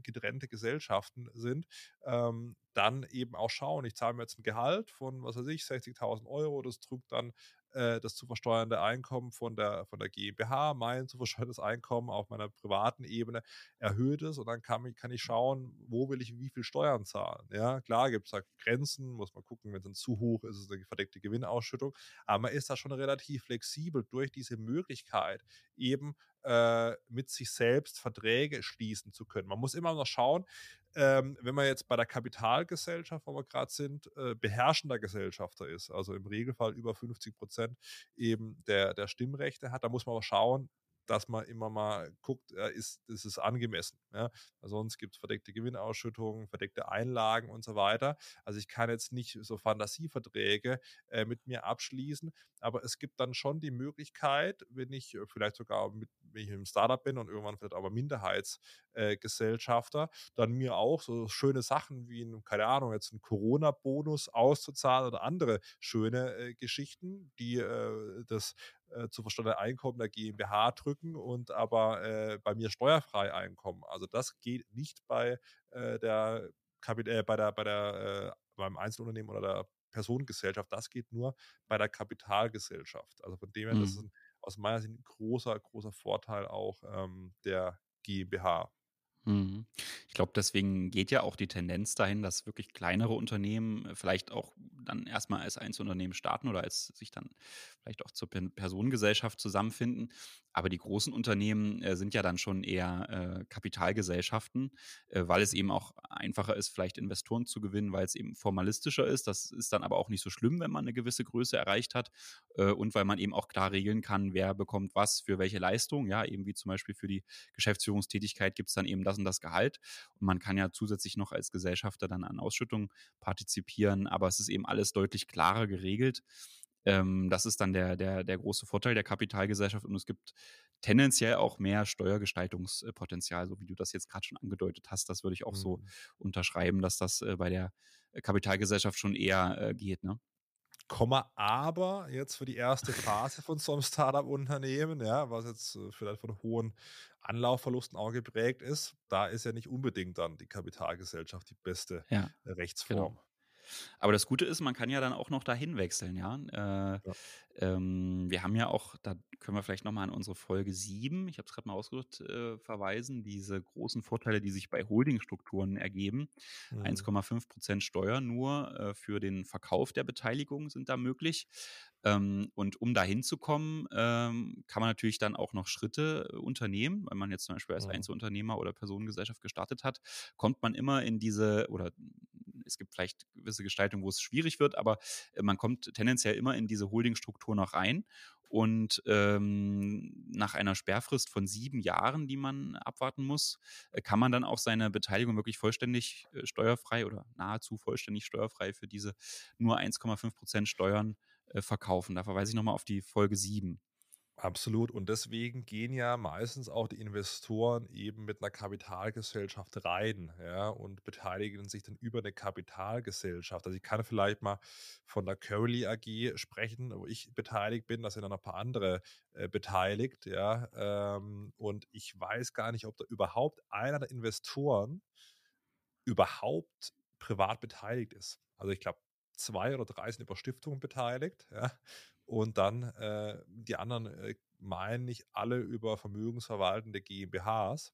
Speaker 1: getrennte Gesellschaften sind, ähm, dann eben auch schauen, ich zahle mir jetzt ein Gehalt von, was weiß ich, 60.000 Euro, das drückt dann äh, das zu versteuernde Einkommen von der, von der GmbH, mein zu versteuerndes Einkommen auf meiner privaten Ebene erhöht ist und dann kann ich, kann ich schauen, wo will ich wie viel Steuern zahlen. Ja, klar gibt es da Grenzen, muss man gucken, wenn es dann zu hoch ist, ist es eine verdeckte Gewinnausschüttung, aber man ist da schon relativ flexibel durch diese Möglichkeit, eben äh, mit sich selbst Verträge schließen zu können. Man muss immer noch schauen, ähm, wenn man jetzt bei der Kapitalgesellschaft, wo wir gerade sind, äh, beherrschender Gesellschafter ist, also im Regelfall über 50 Prozent eben der, der Stimmrechte hat, da muss man aber schauen, dass man immer mal guckt, äh, ist, ist es angemessen. Ja? sonst gibt es verdeckte Gewinnausschüttungen, verdeckte Einlagen und so weiter. Also ich kann jetzt nicht so Fantasieverträge äh, mit mir abschließen, aber es gibt dann schon die Möglichkeit, wenn ich äh, vielleicht sogar mit, wenn ich im Startup bin und irgendwann vielleicht aber Minderheitsgesellschafter, äh, dann mir auch so schöne Sachen wie, ein, keine Ahnung, jetzt einen Corona-Bonus auszuzahlen oder andere schöne äh, Geschichten, die äh, das äh, zu versteuernde Einkommen der GmbH drücken und aber äh, bei mir steuerfrei Einkommen. Also das geht nicht bei äh, der Kapit äh, bei der bei der äh, beim Einzelunternehmen oder der Personengesellschaft. Das geht nur bei der Kapitalgesellschaft. Also von dem her, mhm. das ist ein, aus meiner Sicht ein großer großer Vorteil auch ähm, der GmbH.
Speaker 2: Mhm. Ich glaube, deswegen geht ja auch die Tendenz dahin, dass wirklich kleinere Unternehmen äh, vielleicht auch dann erstmal als Einzelunternehmen starten oder als sich dann vielleicht auch zur Personengesellschaft zusammenfinden. Aber die großen Unternehmen äh, sind ja dann schon eher äh, Kapitalgesellschaften, weil es eben auch einfacher ist, vielleicht Investoren zu gewinnen, weil es eben formalistischer ist. Das ist dann aber auch nicht so schlimm, wenn man eine gewisse Größe erreicht hat und weil man eben auch klar regeln kann, wer bekommt was für welche Leistung. Ja, eben wie zum Beispiel für die Geschäftsführungstätigkeit gibt es dann eben das und das Gehalt. Und man kann ja zusätzlich noch als Gesellschafter dann an Ausschüttungen partizipieren, aber es ist eben alles deutlich klarer geregelt. Ähm, das ist dann der, der, der große Vorteil der Kapitalgesellschaft und es gibt tendenziell auch mehr Steuergestaltungspotenzial, so wie du das jetzt gerade schon angedeutet hast. Das würde ich auch mhm. so unterschreiben, dass das äh, bei der Kapitalgesellschaft schon eher äh, geht. Ne?
Speaker 1: Komma aber jetzt für die erste Phase von so einem Startup-Unternehmen, ja, was jetzt äh, vielleicht von hohen Anlaufverlusten auch geprägt ist, da ist ja nicht unbedingt dann die Kapitalgesellschaft die beste ja, Rechtsform. Genau.
Speaker 2: Aber das Gute ist, man kann ja dann auch noch dahin wechseln, ja. Äh, ja. Ähm, wir haben ja auch, da können wir vielleicht nochmal an unsere Folge 7, ich habe es gerade mal ausgedrückt, äh, verweisen, diese großen Vorteile, die sich bei Holdingstrukturen ergeben. Mhm. 1,5 Prozent Steuer nur äh, für den Verkauf der Beteiligung sind da möglich. Ähm, und um dahin zu kommen, ähm, kann man natürlich dann auch noch Schritte äh, unternehmen. Wenn man jetzt zum Beispiel als mhm. Einzelunternehmer oder Personengesellschaft gestartet hat, kommt man immer in diese, oder es gibt vielleicht gewisse Gestaltungen, wo es schwierig wird, aber äh, man kommt tendenziell immer in diese Holdingstruktur noch rein. Und ähm, nach einer Sperrfrist von sieben Jahren, die man abwarten muss, äh, kann man dann auch seine Beteiligung wirklich vollständig äh, steuerfrei oder nahezu vollständig steuerfrei für diese nur 1,5 Prozent Steuern äh, verkaufen. Da verweise ich nochmal auf die Folge 7.
Speaker 1: Absolut. Und deswegen gehen ja meistens auch die Investoren eben mit einer Kapitalgesellschaft rein, ja, und beteiligen sich dann über eine Kapitalgesellschaft. Also ich kann vielleicht mal von der Curly AG sprechen, wo ich beteiligt bin, da sind dann noch ein paar andere äh, beteiligt, ja. Ähm, und ich weiß gar nicht, ob da überhaupt einer der Investoren überhaupt privat beteiligt ist. Also ich glaube, zwei oder drei sind über Stiftungen beteiligt, ja. Und dann äh, die anderen äh, meinen nicht alle über vermögensverwaltende GmbHs.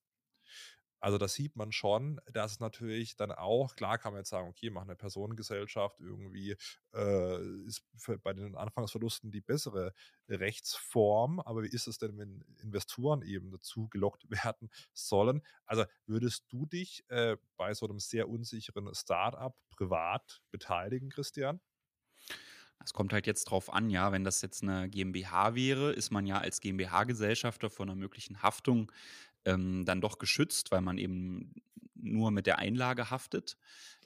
Speaker 1: Also da sieht man schon, dass natürlich dann auch, klar kann man jetzt sagen, okay, machen eine Personengesellschaft irgendwie, äh, ist bei den Anfangsverlusten die bessere Rechtsform, aber wie ist es denn, wenn Investoren eben dazu gelockt werden sollen? Also würdest du dich äh, bei so einem sehr unsicheren Startup privat beteiligen, Christian?
Speaker 2: Es kommt halt jetzt drauf an, ja, wenn das jetzt eine GmbH wäre, ist man ja als GmbH-Gesellschafter von einer möglichen Haftung ähm, dann doch geschützt, weil man eben nur mit der Einlage haftet.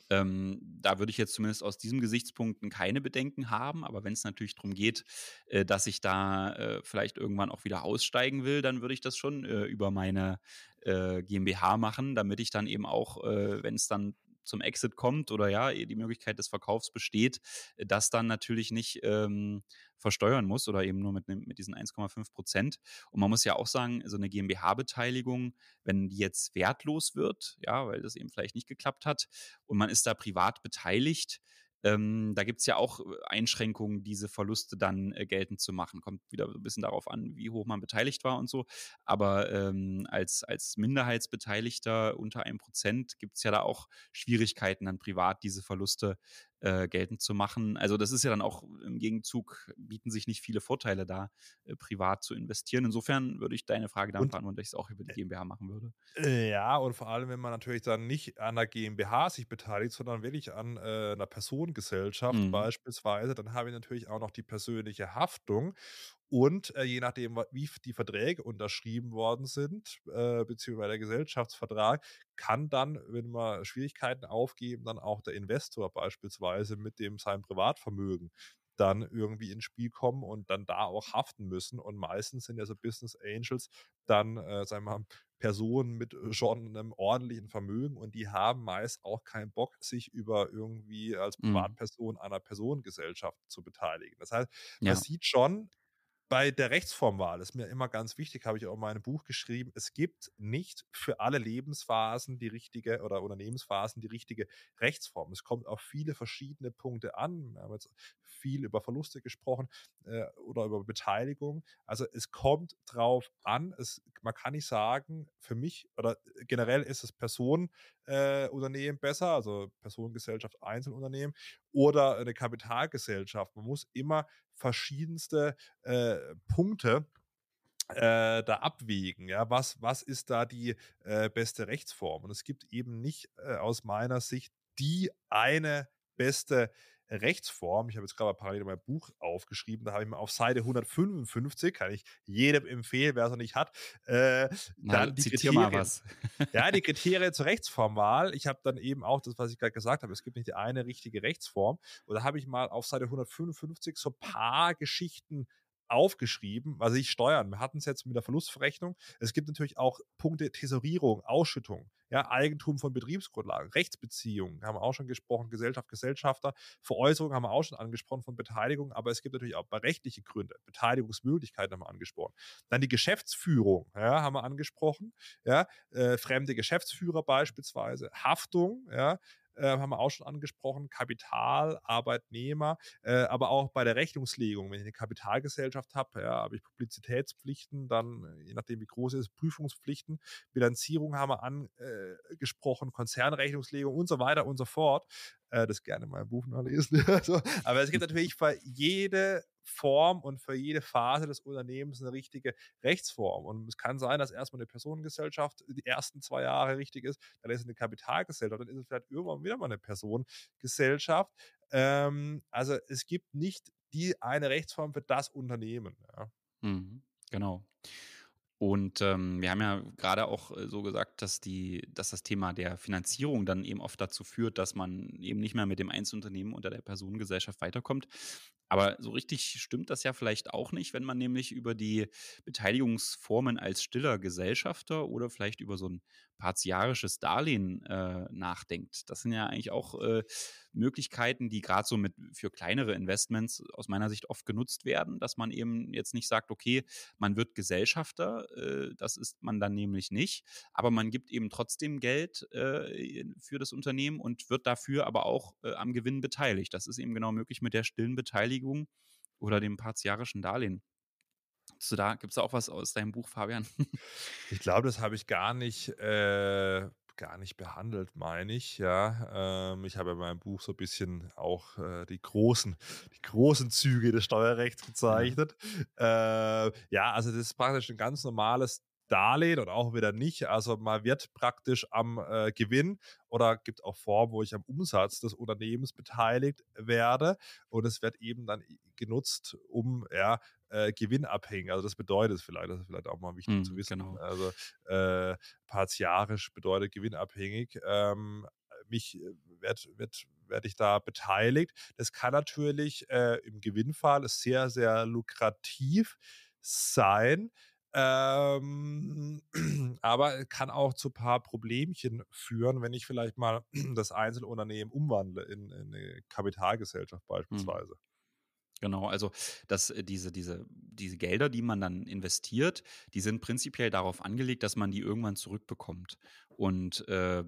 Speaker 2: Ähm, da würde ich jetzt zumindest aus diesem Gesichtspunkten keine Bedenken haben. Aber wenn es natürlich darum geht, äh, dass ich da äh, vielleicht irgendwann auch wieder aussteigen will, dann würde ich das schon äh, über meine äh, GmbH machen, damit ich dann eben auch, äh, wenn es dann zum Exit kommt oder ja, die Möglichkeit des Verkaufs besteht, das dann natürlich nicht ähm, versteuern muss oder eben nur mit, mit diesen 1,5 Prozent. Und man muss ja auch sagen, so eine GmbH-Beteiligung, wenn die jetzt wertlos wird, ja, weil das eben vielleicht nicht geklappt hat und man ist da privat beteiligt, ähm, da gibt es ja auch äh, Einschränkungen, diese Verluste dann äh, geltend zu machen. Kommt wieder ein bisschen darauf an, wie hoch man beteiligt war und so. Aber ähm, als, als Minderheitsbeteiligter unter einem Prozent gibt es ja da auch Schwierigkeiten, dann privat diese Verluste äh, geltend zu machen. Also das ist ja dann auch im Gegenzug, bieten sich nicht viele Vorteile da, äh, privat zu investieren. Insofern würde ich deine Frage dann beantworten, dass ich es auch über die GmbH machen würde.
Speaker 1: Äh, ja, und vor allem, wenn man natürlich dann nicht an der GmbH sich beteiligt, sondern wirklich an äh, einer Personengesellschaft mhm. beispielsweise, dann habe ich natürlich auch noch die persönliche Haftung. Und äh, je nachdem, wie die Verträge unterschrieben worden sind, äh, beziehungsweise der Gesellschaftsvertrag, kann dann, wenn wir Schwierigkeiten aufgeben, dann auch der Investor beispielsweise mit dem seinem Privatvermögen dann irgendwie ins Spiel kommen und dann da auch haften müssen. Und meistens sind ja so Business Angels dann, äh, sagen wir mal, Personen mit äh, schon einem ordentlichen Vermögen und die haben meist auch keinen Bock, sich über irgendwie als mhm. Privatperson einer Personengesellschaft zu beteiligen. Das heißt, man ja. sieht schon, bei der Rechtsformwahl ist mir immer ganz wichtig, habe ich auch in meinem Buch geschrieben, es gibt nicht für alle Lebensphasen die richtige oder Unternehmensphasen die richtige Rechtsform. Es kommt auf viele verschiedene Punkte an. Wir haben jetzt viel über Verluste gesprochen äh, oder über Beteiligung. Also es kommt drauf an. Es, man kann nicht sagen, für mich oder generell ist es Personenunternehmen äh, besser, also Personengesellschaft, Einzelunternehmen oder eine Kapitalgesellschaft. Man muss immer verschiedenste äh, Punkte äh, da abwägen. Ja, was, was ist da die äh, beste Rechtsform? Und es gibt eben nicht äh, aus meiner Sicht die eine beste Rechtsform. Ich habe jetzt gerade parallel mein Buch aufgeschrieben, da habe ich mal auf Seite 155, kann ich jedem empfehlen, wer es noch nicht hat, äh,
Speaker 2: Na, dann die Kriterien, mal was.
Speaker 1: ja, die Kriterien zur Rechtsformwahl. Ich habe dann eben auch das, was ich gerade gesagt habe, es gibt nicht die eine richtige Rechtsform. Und da habe ich mal auf Seite 155 so ein paar Geschichten aufgeschrieben, was ich steuern. Wir hatten es jetzt mit der Verlustverrechnung. Es gibt natürlich auch Punkte Tesorierung, Ausschüttung, ja, Eigentum von Betriebsgrundlagen, Rechtsbeziehungen, haben wir auch schon gesprochen, Gesellschaft, Gesellschafter, Veräußerung haben wir auch schon angesprochen von Beteiligung, aber es gibt natürlich auch rechtliche Gründe, Beteiligungsmöglichkeiten haben wir angesprochen. Dann die Geschäftsführung, ja, haben wir angesprochen, ja, äh, fremde Geschäftsführer beispielsweise, Haftung, ja, äh, haben wir auch schon angesprochen, Kapital, Arbeitnehmer, äh, aber auch bei der Rechnungslegung, wenn ich eine Kapitalgesellschaft habe, ja, habe ich Publizitätspflichten, dann, äh, je nachdem wie groß es ist, Prüfungspflichten, Bilanzierung haben wir angesprochen, Konzernrechnungslegung und so weiter und so fort. Äh, das gerne mal im Buch nachlesen. also, aber es gibt natürlich für jede Form und für jede Phase des Unternehmens eine richtige Rechtsform. Und es kann sein, dass erstmal eine Personengesellschaft die ersten zwei Jahre richtig ist, dann ist es eine Kapitalgesellschaft, dann ist es vielleicht irgendwann wieder mal eine Personengesellschaft. Ähm, also es gibt nicht die eine Rechtsform für das Unternehmen. Ja.
Speaker 2: Mhm, genau. Und ähm, wir haben ja gerade auch äh, so gesagt, dass, die, dass das Thema der Finanzierung dann eben oft dazu führt, dass man eben nicht mehr mit dem Einzelunternehmen unter der Personengesellschaft weiterkommt. Aber so richtig stimmt das ja vielleicht auch nicht, wenn man nämlich über die Beteiligungsformen als stiller Gesellschafter oder vielleicht über so ein partiarisches Darlehen äh, nachdenkt. Das sind ja eigentlich auch äh, Möglichkeiten, die gerade so mit für kleinere Investments aus meiner Sicht oft genutzt werden, dass man eben jetzt nicht sagt, okay, man wird Gesellschafter, äh, das ist man dann nämlich nicht, aber man gibt eben trotzdem Geld äh, für das Unternehmen und wird dafür aber auch äh, am Gewinn beteiligt. Das ist eben genau möglich mit der stillen Beteiligung oder dem partiarischen Darlehen. So, da gibt es auch was aus deinem Buch, Fabian?
Speaker 1: ich glaube, das habe ich gar nicht, äh, gar nicht behandelt, meine ich. Ja, ähm, ich habe in meinem Buch so ein bisschen auch äh, die großen, die großen Züge des Steuerrechts gezeichnet. Ja. Äh, ja, also das ist praktisch ein ganz normales Darlehen oder auch wieder nicht. Also man wird praktisch am äh, Gewinn oder gibt auch Formen, wo ich am Umsatz des Unternehmens beteiligt werde und es wird eben dann genutzt, um ja äh, gewinnabhängig. Also das bedeutet vielleicht, das ist vielleicht auch mal wichtig mm, zu wissen. Genau. Also äh, partiarisch bedeutet gewinnabhängig. Ähm, mich äh, wird, wird, werde ich da beteiligt. Das kann natürlich äh, im Gewinnfall sehr, sehr lukrativ sein Ähm, aber kann auch zu ein paar Problemchen führen, wenn ich vielleicht mal das Einzelunternehmen umwandle in, in eine Kapitalgesellschaft
Speaker 2: Mhm.
Speaker 1: beispielsweise.
Speaker 2: Genau, also das, äh, diese, diese, diese Gelder, die man dann investiert, die sind prinzipiell darauf angelegt, dass man die irgendwann zurückbekommt. Und äh,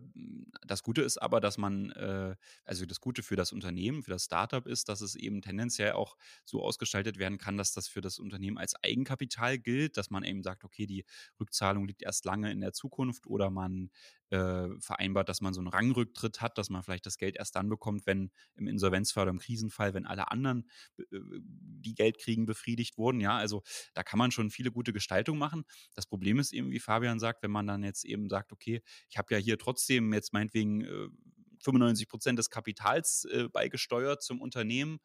Speaker 2: das Gute ist aber, dass man, äh, also das Gute für das Unternehmen, für das Startup ist, dass es eben tendenziell auch so ausgestaltet werden kann, dass das für das Unternehmen als Eigenkapital gilt, dass man eben sagt, okay, die Rückzahlung liegt erst lange in der Zukunft oder man äh, vereinbart, dass man so einen Rangrücktritt hat, dass man vielleicht das Geld erst dann bekommt, wenn im Insolvenzfall oder im Krisenfall, wenn alle anderen äh, die Geld kriegen, befriedigt wurden. Ja, also da kann man schon viele gute Gestaltungen machen. Das Problem ist eben, wie Fabian sagt, wenn man dann jetzt eben sagt, okay, ich habe ja hier trotzdem jetzt meinetwegen äh, 95 Prozent des Kapitals äh, beigesteuert zum Unternehmen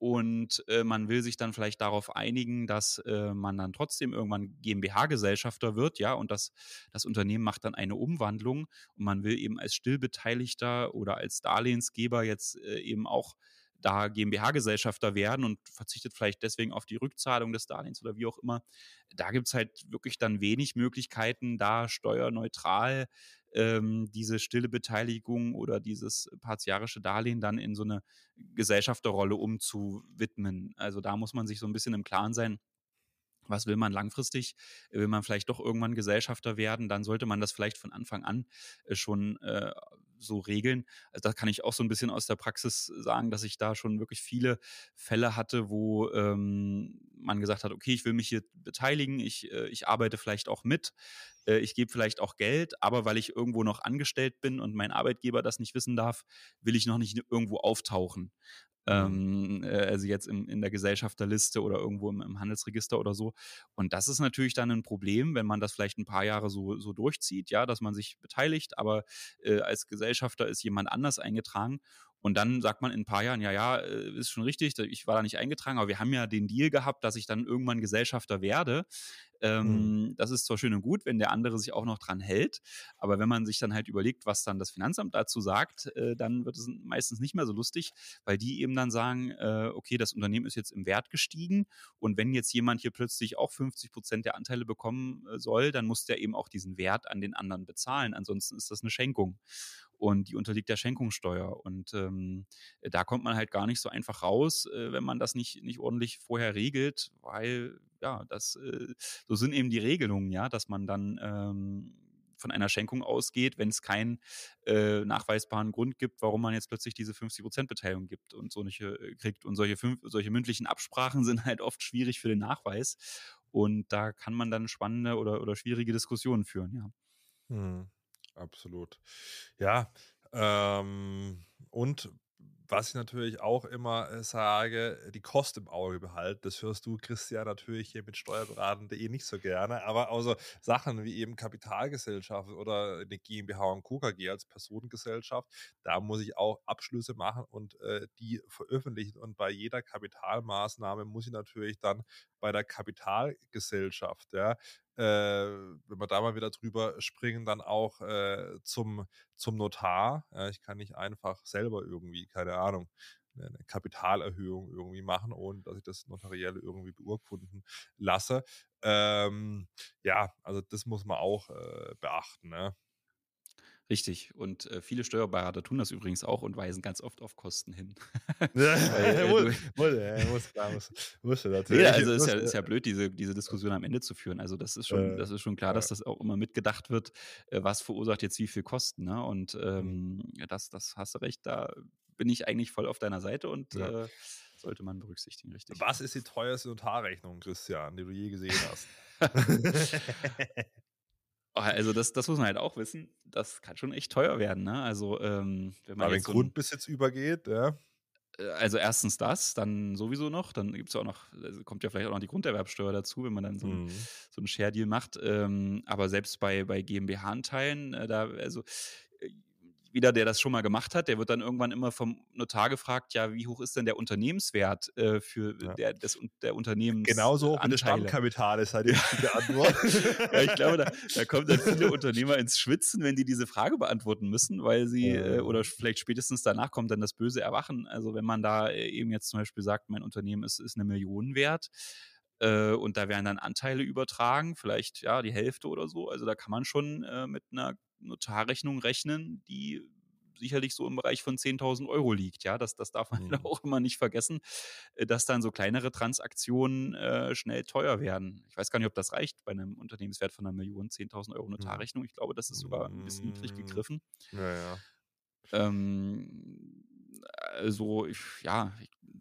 Speaker 2: und äh, man will sich dann vielleicht darauf einigen, dass äh, man dann trotzdem irgendwann GmbH-Gesellschafter wird, ja, und das, das Unternehmen macht dann eine Umwandlung und man will eben als Stillbeteiligter oder als Darlehensgeber jetzt äh, eben auch da GmbH-Gesellschafter werden und verzichtet vielleicht deswegen auf die Rückzahlung des Darlehens oder wie auch immer. Da gibt es halt wirklich dann wenig Möglichkeiten, da steuerneutral ähm, diese stille Beteiligung oder dieses partiarische Darlehen dann in so eine Gesellschafterrolle umzuwidmen. Also da muss man sich so ein bisschen im Klaren sein, was will man langfristig? Will man vielleicht doch irgendwann Gesellschafter werden? Dann sollte man das vielleicht von Anfang an äh, schon äh, so regeln. Also da kann ich auch so ein bisschen aus der Praxis sagen, dass ich da schon wirklich viele Fälle hatte, wo ähm, man gesagt hat, okay, ich will mich hier beteiligen, ich, äh, ich arbeite vielleicht auch mit, äh, ich gebe vielleicht auch Geld, aber weil ich irgendwo noch angestellt bin und mein Arbeitgeber das nicht wissen darf, will ich noch nicht irgendwo auftauchen. Ähm, äh, also jetzt im, in der Gesellschafterliste oder irgendwo im, im, Handelsregister oder so. Und das ist natürlich dann ein Problem, wenn man das vielleicht ein paar Jahre so, so durchzieht, ja, dass man sich beteiligt, aber äh, als Gesellschafter ist jemand anders eingetragen. Und dann sagt man in ein paar Jahren, ja, ja, äh, ist schon richtig, ich war da nicht eingetragen, aber wir haben ja den Deal gehabt, dass ich dann irgendwann Gesellschafter werde. Ähm, mhm. Das ist zwar schön und gut, wenn der andere sich auch noch dran hält, aber wenn man sich dann halt überlegt, was dann das Finanzamt dazu sagt, äh, dann wird es meistens nicht mehr so lustig, weil die eben dann sagen, äh, okay, das Unternehmen ist jetzt im Wert gestiegen und wenn jetzt jemand hier plötzlich auch 50 Prozent der Anteile bekommen äh, soll, dann muss der eben auch diesen Wert an den anderen bezahlen. Ansonsten ist das eine Schenkung und die unterliegt der Schenkungssteuer. Und ähm, da kommt man halt gar nicht so einfach raus, äh, wenn man das nicht, nicht ordentlich vorher regelt, weil ja, das äh, so sind eben die Regelungen, ja, dass man dann ähm, von einer Schenkung ausgeht, wenn es keinen äh, nachweisbaren Grund gibt, warum man jetzt plötzlich diese 50% Beteiligung gibt und so nicht äh, kriegt. Und solche, fünf, solche mündlichen Absprachen sind halt oft schwierig für den Nachweis. Und da kann man dann spannende oder, oder schwierige Diskussionen führen, ja.
Speaker 1: Hm absolut. Ja, ähm, und was ich natürlich auch immer äh, sage, die Kosten im Auge behalten. Das hörst du, Christian, natürlich hier mit Steuerberaten.de nicht so gerne. Aber außer Sachen wie eben Kapitalgesellschaft oder eine GmbH und KKG als Personengesellschaft, da muss ich auch Abschlüsse machen und äh, die veröffentlichen. Und bei jeder Kapitalmaßnahme muss ich natürlich dann bei der Kapitalgesellschaft, ja, äh, wenn wir da mal wieder drüber springen, dann auch äh, zum, zum Notar. Ja, ich kann nicht einfach selber irgendwie, keine Ahnung, eine Kapitalerhöhung irgendwie machen, ohne dass ich das notariell irgendwie beurkunden lasse. Ähm, ja, also das muss man auch äh, beachten. Ne?
Speaker 2: Richtig. Und äh, viele Steuerberater tun das übrigens auch und weisen ganz oft auf Kosten hin.
Speaker 1: ja, äh, muss, muss, ja, muss, klar, muss, muss
Speaker 2: natürlich. Ja, also ist ja, ist ja blöd, diese, diese Diskussion am Ende zu führen. Also das ist schon, äh, das ist schon klar, dass das auch immer mitgedacht wird, äh, was verursacht jetzt wie viel Kosten. Ne? Und mhm. ähm, mhm. das, das hast du recht, da bin ich eigentlich voll auf deiner Seite und ja. äh, sollte man berücksichtigen, richtig.
Speaker 1: Was ist die teuerste Notarrechnung, Christian, die du je gesehen hast?
Speaker 2: Oh, also das, das muss man halt auch wissen. Das kann schon echt teuer werden. Ne? Also ähm, wenn man
Speaker 1: Aber wenn so Grundbesitz übergeht, ja.
Speaker 2: Äh, also erstens das, dann sowieso noch. Dann gibt es ja auch noch, also kommt ja vielleicht auch noch die Grunderwerbsteuer dazu, wenn man dann so, mhm. ein, so einen Share-Deal macht. Ähm, aber selbst bei, bei GmbH-Anteilen, äh, da, also jeder, der das schon mal gemacht hat, der wird dann irgendwann immer vom Notar gefragt, ja, wie hoch ist denn der Unternehmenswert äh, für ja. der, des, der Unternehmens?
Speaker 1: Genauso hoch wie das Stammkapital ist halt die richtige Antwort.
Speaker 2: ja, ich glaube, da, da, kommen dann viele Unternehmer ins Schwitzen, wenn die diese Frage beantworten müssen, weil sie, äh, oder vielleicht spätestens danach kommt dann das böse Erwachen. Also wenn man da äh, eben jetzt zum Beispiel sagt, mein Unternehmen ist, ist eine Million wert, Äh, und da werden dann Anteile übertragen, vielleicht ja die Hälfte oder so. Also da kann man schon äh, mit einer Notarrechnung rechnen, die sicherlich so im Bereich von 10.000 Euro liegt. Ja, das, das darf man mhm. auch immer nicht vergessen, äh, dass dann so kleinere Transaktionen äh, schnell teuer werden. Ich weiß gar nicht, ob das reicht bei einem Unternehmenswert von einer Million, 10.000 Euro mhm. Notarrechnung. Ich glaube, das ist sogar ein bisschen niedrig mhm. gegriffen.
Speaker 1: Ja, ja.
Speaker 2: Ähm, also, ich, ja,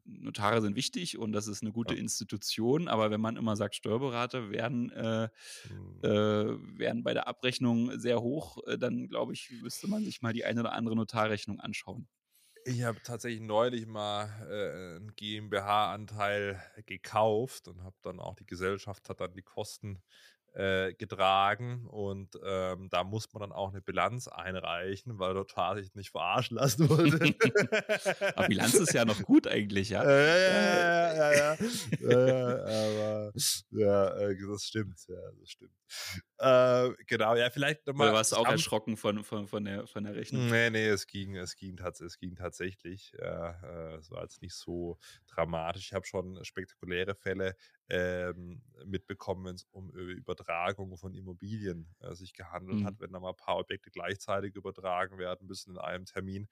Speaker 2: Notare sind wichtig und das ist eine gute ja. Institution, aber wenn man immer sagt, Steuerberater werden, äh, mhm. äh, werden bei der Abrechnung sehr hoch, äh, dann glaube ich, müsste man sich mal die eine oder andere Notarrechnung anschauen.
Speaker 1: Ich habe tatsächlich neulich mal äh, einen GmbH-Anteil gekauft und habe dann auch die Gesellschaft hat dann die Kosten äh, getragen und ähm, da muss man dann auch eine Bilanz einreichen, weil Notar sich nicht verarschen lassen wollte.
Speaker 2: aber Bilanz ist ja noch gut eigentlich, ja.
Speaker 1: Ja, ja, ja, ja, ja, ja aber ja, äh, das stimmt, ja, das stimmt. Äh, genau, ja, vielleicht nochmal.
Speaker 2: Oder warst du auch erschrocken von, von, von, der, von der Rechnung?
Speaker 1: Nee, nee, es ging, es ging, tats es ging tatsächlich. Äh, es war jetzt nicht so dramatisch. Ich habe schon spektakuläre Fälle ähm, mitbekommen, wenn es um Übertragung von Immobilien äh, sich gehandelt mhm. hat, wenn da mal ein paar Objekte gleichzeitig übertragen werden müssen in einem Termin,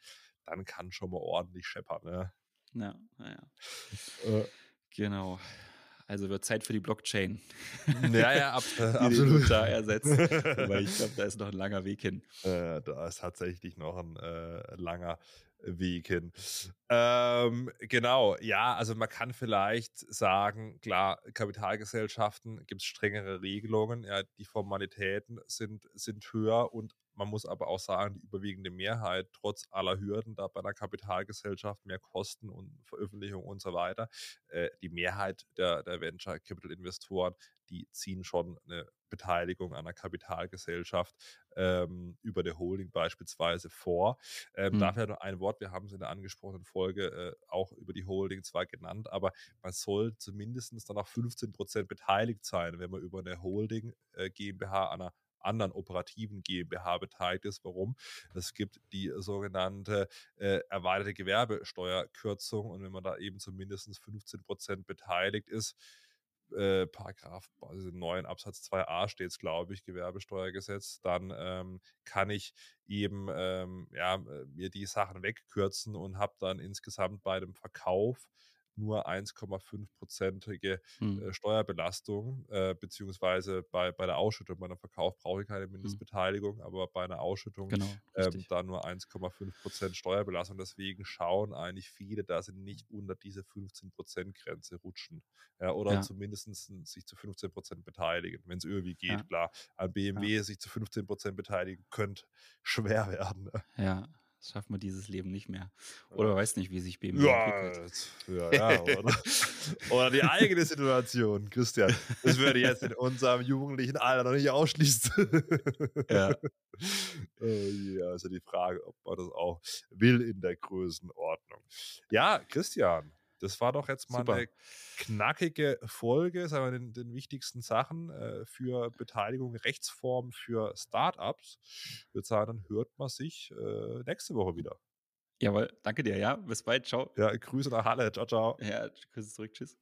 Speaker 1: dann kann schon mal ordentlich scheppern. Ne?
Speaker 2: Ja, naja. Äh, genau. Also wird Zeit für die Blockchain.
Speaker 1: Ja, ja, ab, äh, absolut.
Speaker 2: Da ersetzt. Aber ich glaube, da ist noch ein langer Weg hin.
Speaker 1: Äh, da ist tatsächlich noch ein äh, langer Weg hin. Ähm, genau, ja, also man kann vielleicht sagen, klar, Kapitalgesellschaften gibt es strengere Regelungen, ja, die Formalitäten sind, sind höher und man muss aber auch sagen, die überwiegende Mehrheit, trotz aller Hürden, da bei einer Kapitalgesellschaft mehr Kosten und Veröffentlichung und so weiter, äh, die Mehrheit der, der Venture Capital Investoren, die ziehen schon eine Beteiligung an einer Kapitalgesellschaft ähm, über der Holding beispielsweise vor. Ähm, hm. Dafür noch ein Wort, wir haben es in der angesprochenen Folge äh, auch über die Holding zwar genannt, aber man soll zumindest dann auch 15 Prozent beteiligt sein, wenn man über eine Holding äh, GmbH an einer anderen operativen GmbH beteiligt ist. Warum? Es gibt die sogenannte äh, erweiterte Gewerbesteuerkürzung und wenn man da eben zumindest 15 Prozent beteiligt ist, äh, Paragraph also 9 Absatz 2a steht es, glaube ich, Gewerbesteuergesetz, dann ähm, kann ich eben ähm, ja, äh, mir die Sachen wegkürzen und habe dann insgesamt bei dem Verkauf nur 1,5-prozentige hm. äh, Steuerbelastung, äh, beziehungsweise bei, bei der Ausschüttung, bei einem Verkauf brauche ich keine hm. Mindestbeteiligung, hm. aber bei einer Ausschüttung genau, ähm, dann nur 1,5 Prozent Steuerbelastung. Deswegen schauen eigentlich viele, dass sie nicht unter diese 15 Prozent Grenze rutschen ja, oder ja. zumindest sich zu 15 Prozent beteiligen, wenn es irgendwie geht. Ja. Klar, an BMW sich zu 15 Prozent beteiligen könnte schwer werden. Ne?
Speaker 2: Ja, das schaffen wir dieses Leben nicht mehr. Oder weiß nicht, wie sich BMW ja, entwickelt.
Speaker 1: Ja, ja, oder, oder die eigene Situation, Christian. Das würde jetzt in unserem jugendlichen Alter noch nicht ausschließen. Ja. oh yeah, also die Frage, ob man das auch will in der Größenordnung. Ja, Christian, das war doch jetzt mal Super. eine knackige Folge, sagen wir, den, den wichtigsten Sachen äh, für Beteiligung, Rechtsform für Startups. Ich würde sagen, dann hört man sich äh, nächste Woche wieder.
Speaker 2: Jawohl, danke dir, ja. Bis bald, ciao.
Speaker 1: Ja, Grüße nach Halle, ciao, ciao.
Speaker 2: Ja, Grüße zurück, tschüss.